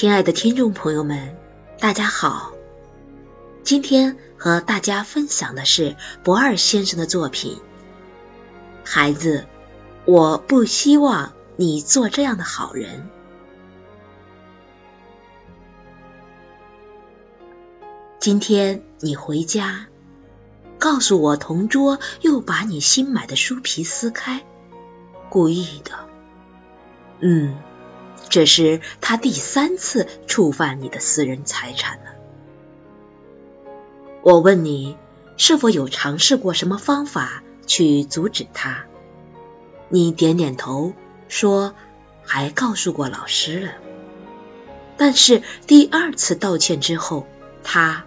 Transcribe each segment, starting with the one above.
亲爱的听众朋友们，大家好！今天和大家分享的是博二先生的作品。孩子，我不希望你做这样的好人。今天你回家，告诉我同桌又把你新买的书皮撕开，故意的。嗯。这是他第三次触犯你的私人财产了。我问你，是否有尝试过什么方法去阻止他？你点点头，说还告诉过老师了。但是第二次道歉之后，他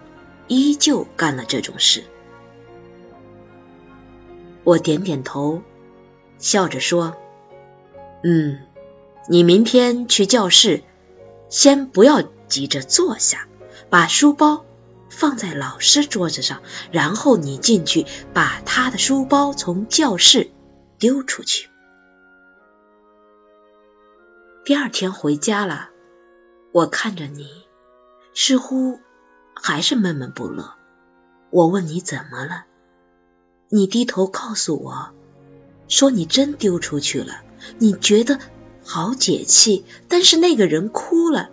依旧干了这种事。我点点头，笑着说：“嗯。”你明天去教室，先不要急着坐下，把书包放在老师桌子上，然后你进去把他的书包从教室丢出去。第二天回家了，我看着你，似乎还是闷闷不乐。我问你怎么了，你低头告诉我，说你真丢出去了，你觉得。好解气，但是那个人哭了，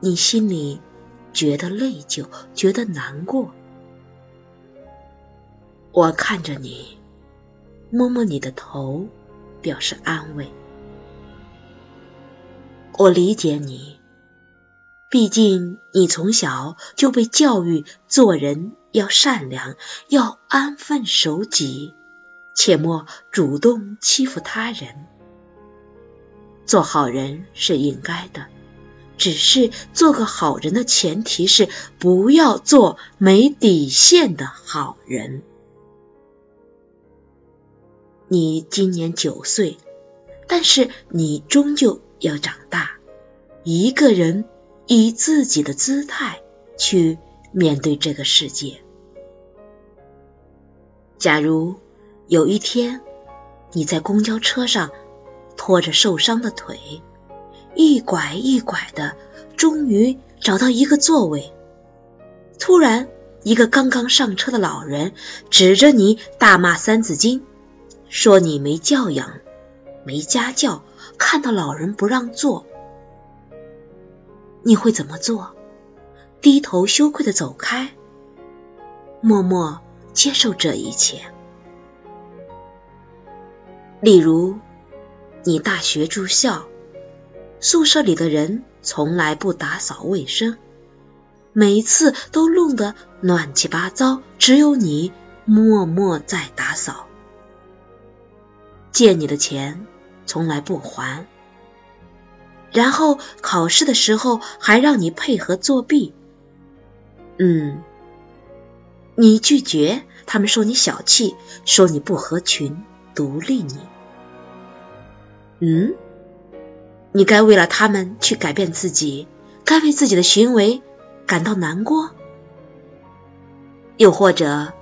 你心里觉得内疚，觉得难过。我看着你，摸摸你的头，表示安慰。我理解你，毕竟你从小就被教育做人要善良，要安分守己，切莫主动欺负他人。做好人是应该的，只是做个好人的前提是不要做没底线的好人。你今年九岁，但是你终究要长大，一个人以自己的姿态去面对这个世界。假如有一天你在公交车上。拖着受伤的腿，一拐一拐的，终于找到一个座位。突然，一个刚刚上车的老人指着你大骂《三字经》，说你没教养、没家教，看到老人不让座。你会怎么做？低头羞愧的走开，默默接受这一切。例如。你大学住校，宿舍里的人从来不打扫卫生，每次都弄得乱七八糟，只有你默默在打扫。借你的钱从来不还，然后考试的时候还让你配合作弊。嗯，你拒绝，他们说你小气，说你不合群，独立你。嗯，你该为了他们去改变自己，该为自己的行为感到难过。又或者，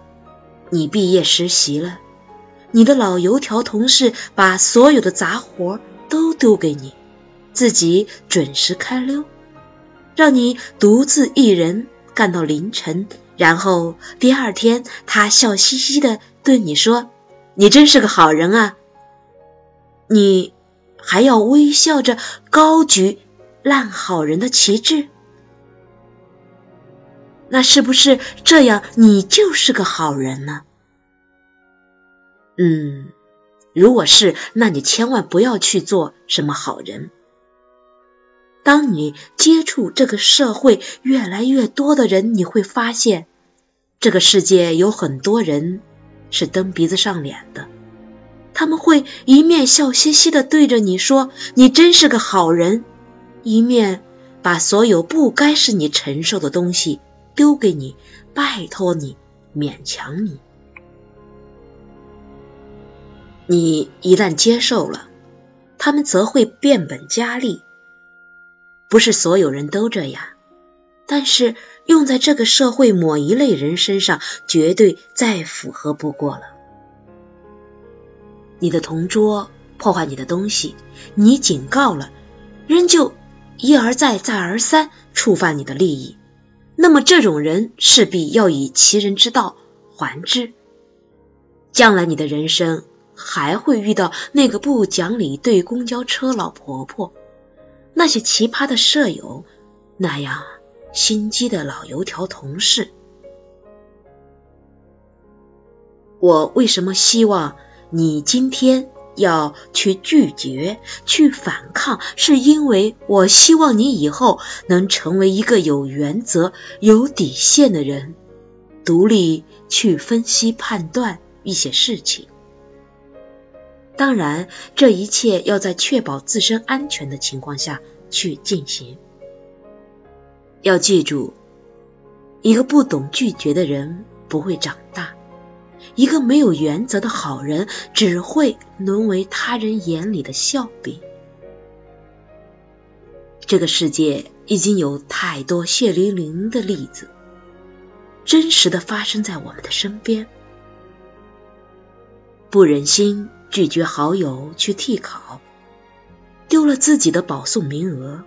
你毕业实习了，你的老油条同事把所有的杂活都丢给你，自己准时开溜，让你独自一人干到凌晨，然后第二天他笑嘻嘻的对你说：“你真是个好人啊！”你。还要微笑着高举烂好人的旗帜，那是不是这样？你就是个好人呢？嗯，如果是，那你千万不要去做什么好人。当你接触这个社会越来越多的人，你会发现，这个世界有很多人是蹬鼻子上脸的。他们会一面笑嘻嘻的对着你说“你真是个好人”，一面把所有不该是你承受的东西丢给你，拜托你，勉强你。你一旦接受了，他们则会变本加厉。不是所有人都这样，但是用在这个社会某一类人身上，绝对再符合不过了。你的同桌破坏你的东西，你警告了，仍旧一而再、再而三触犯你的利益，那么这种人势必要以其人之道还之。将来你的人生还会遇到那个不讲理对公交车老婆婆，那些奇葩的舍友，那样心机的老油条同事。我为什么希望？你今天要去拒绝、去反抗，是因为我希望你以后能成为一个有原则、有底线的人，独立去分析判断一些事情。当然，这一切要在确保自身安全的情况下去进行。要记住，一个不懂拒绝的人不会长大。一个没有原则的好人，只会沦为他人眼里的笑柄。这个世界已经有太多血淋淋的例子，真实的发生在我们的身边。不忍心拒绝好友去替考，丢了自己的保送名额；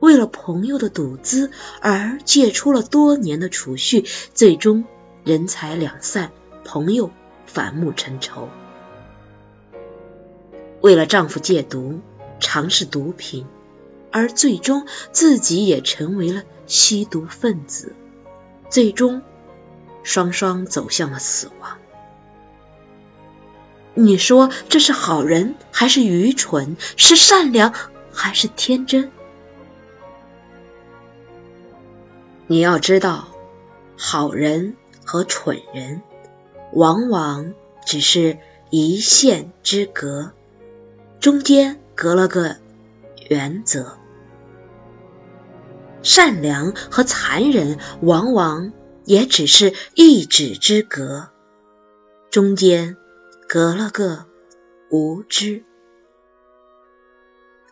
为了朋友的赌资而借出了多年的储蓄，最终。人财两散，朋友反目成仇。为了丈夫戒毒，尝试毒品，而最终自己也成为了吸毒分子，最终双双走向了死亡。你说这是好人还是愚蠢？是善良还是天真？你要知道，好人。和蠢人往往只是一线之隔，中间隔了个原则；善良和残忍往往也只是一指之隔，中间隔了个无知。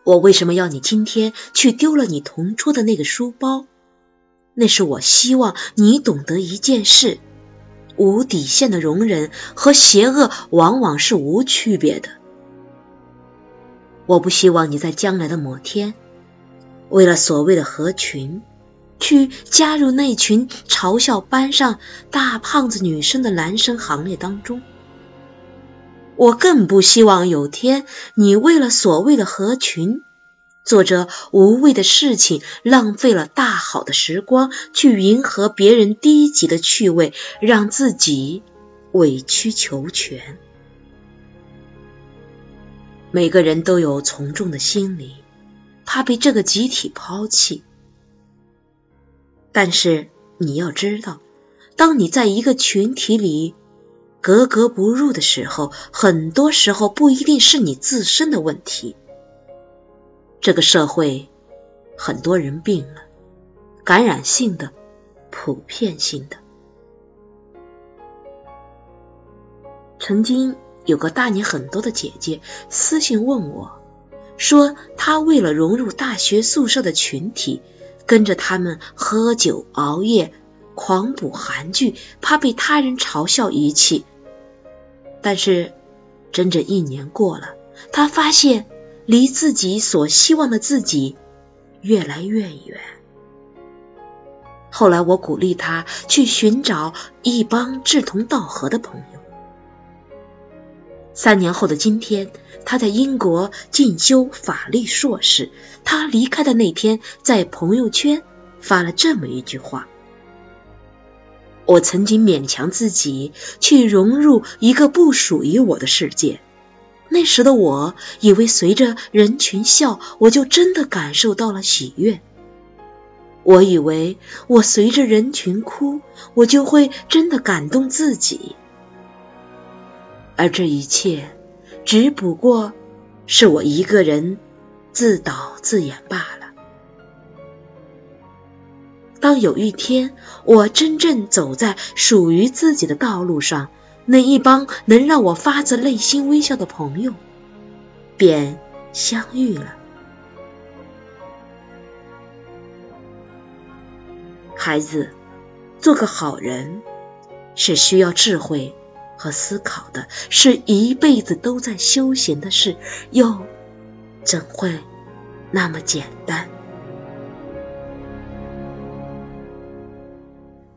我为什么要你今天去丢了你同桌的那个书包？那是我希望你懂得一件事：无底线的容忍和邪恶往往是无区别的。我不希望你在将来的某天，为了所谓的合群，去加入那群嘲笑班上大胖子女生的男生行列当中。我更不希望有天你为了所谓的合群。做着无谓的事情，浪费了大好的时光，去迎合别人低级的趣味，让自己委曲求全。每个人都有从众的心理，怕被这个集体抛弃。但是你要知道，当你在一个群体里格格不入的时候，很多时候不一定是你自身的问题。这个社会，很多人病了，感染性的、普遍性的。曾经有个大你很多的姐姐私信问我，说她为了融入大学宿舍的群体，跟着他们喝酒、熬夜、狂补韩剧，怕被他人嘲笑遗弃。但是整整一年过了，她发现。离自己所希望的自己越来越远。后来，我鼓励他去寻找一帮志同道合的朋友。三年后的今天，他在英国进修法律硕士。他离开的那天，在朋友圈发了这么一句话：“我曾经勉强自己去融入一个不属于我的世界。”那时的我以为，随着人群笑，我就真的感受到了喜悦。我以为，我随着人群哭，我就会真的感动自己。而这一切只不过是我一个人自导自演罢了。当有一天我真正走在属于自己的道路上，那一帮能让我发自内心微笑的朋友便相遇了。孩子，做个好人是需要智慧和思考的，是一辈子都在修行的事，又怎会那么简单？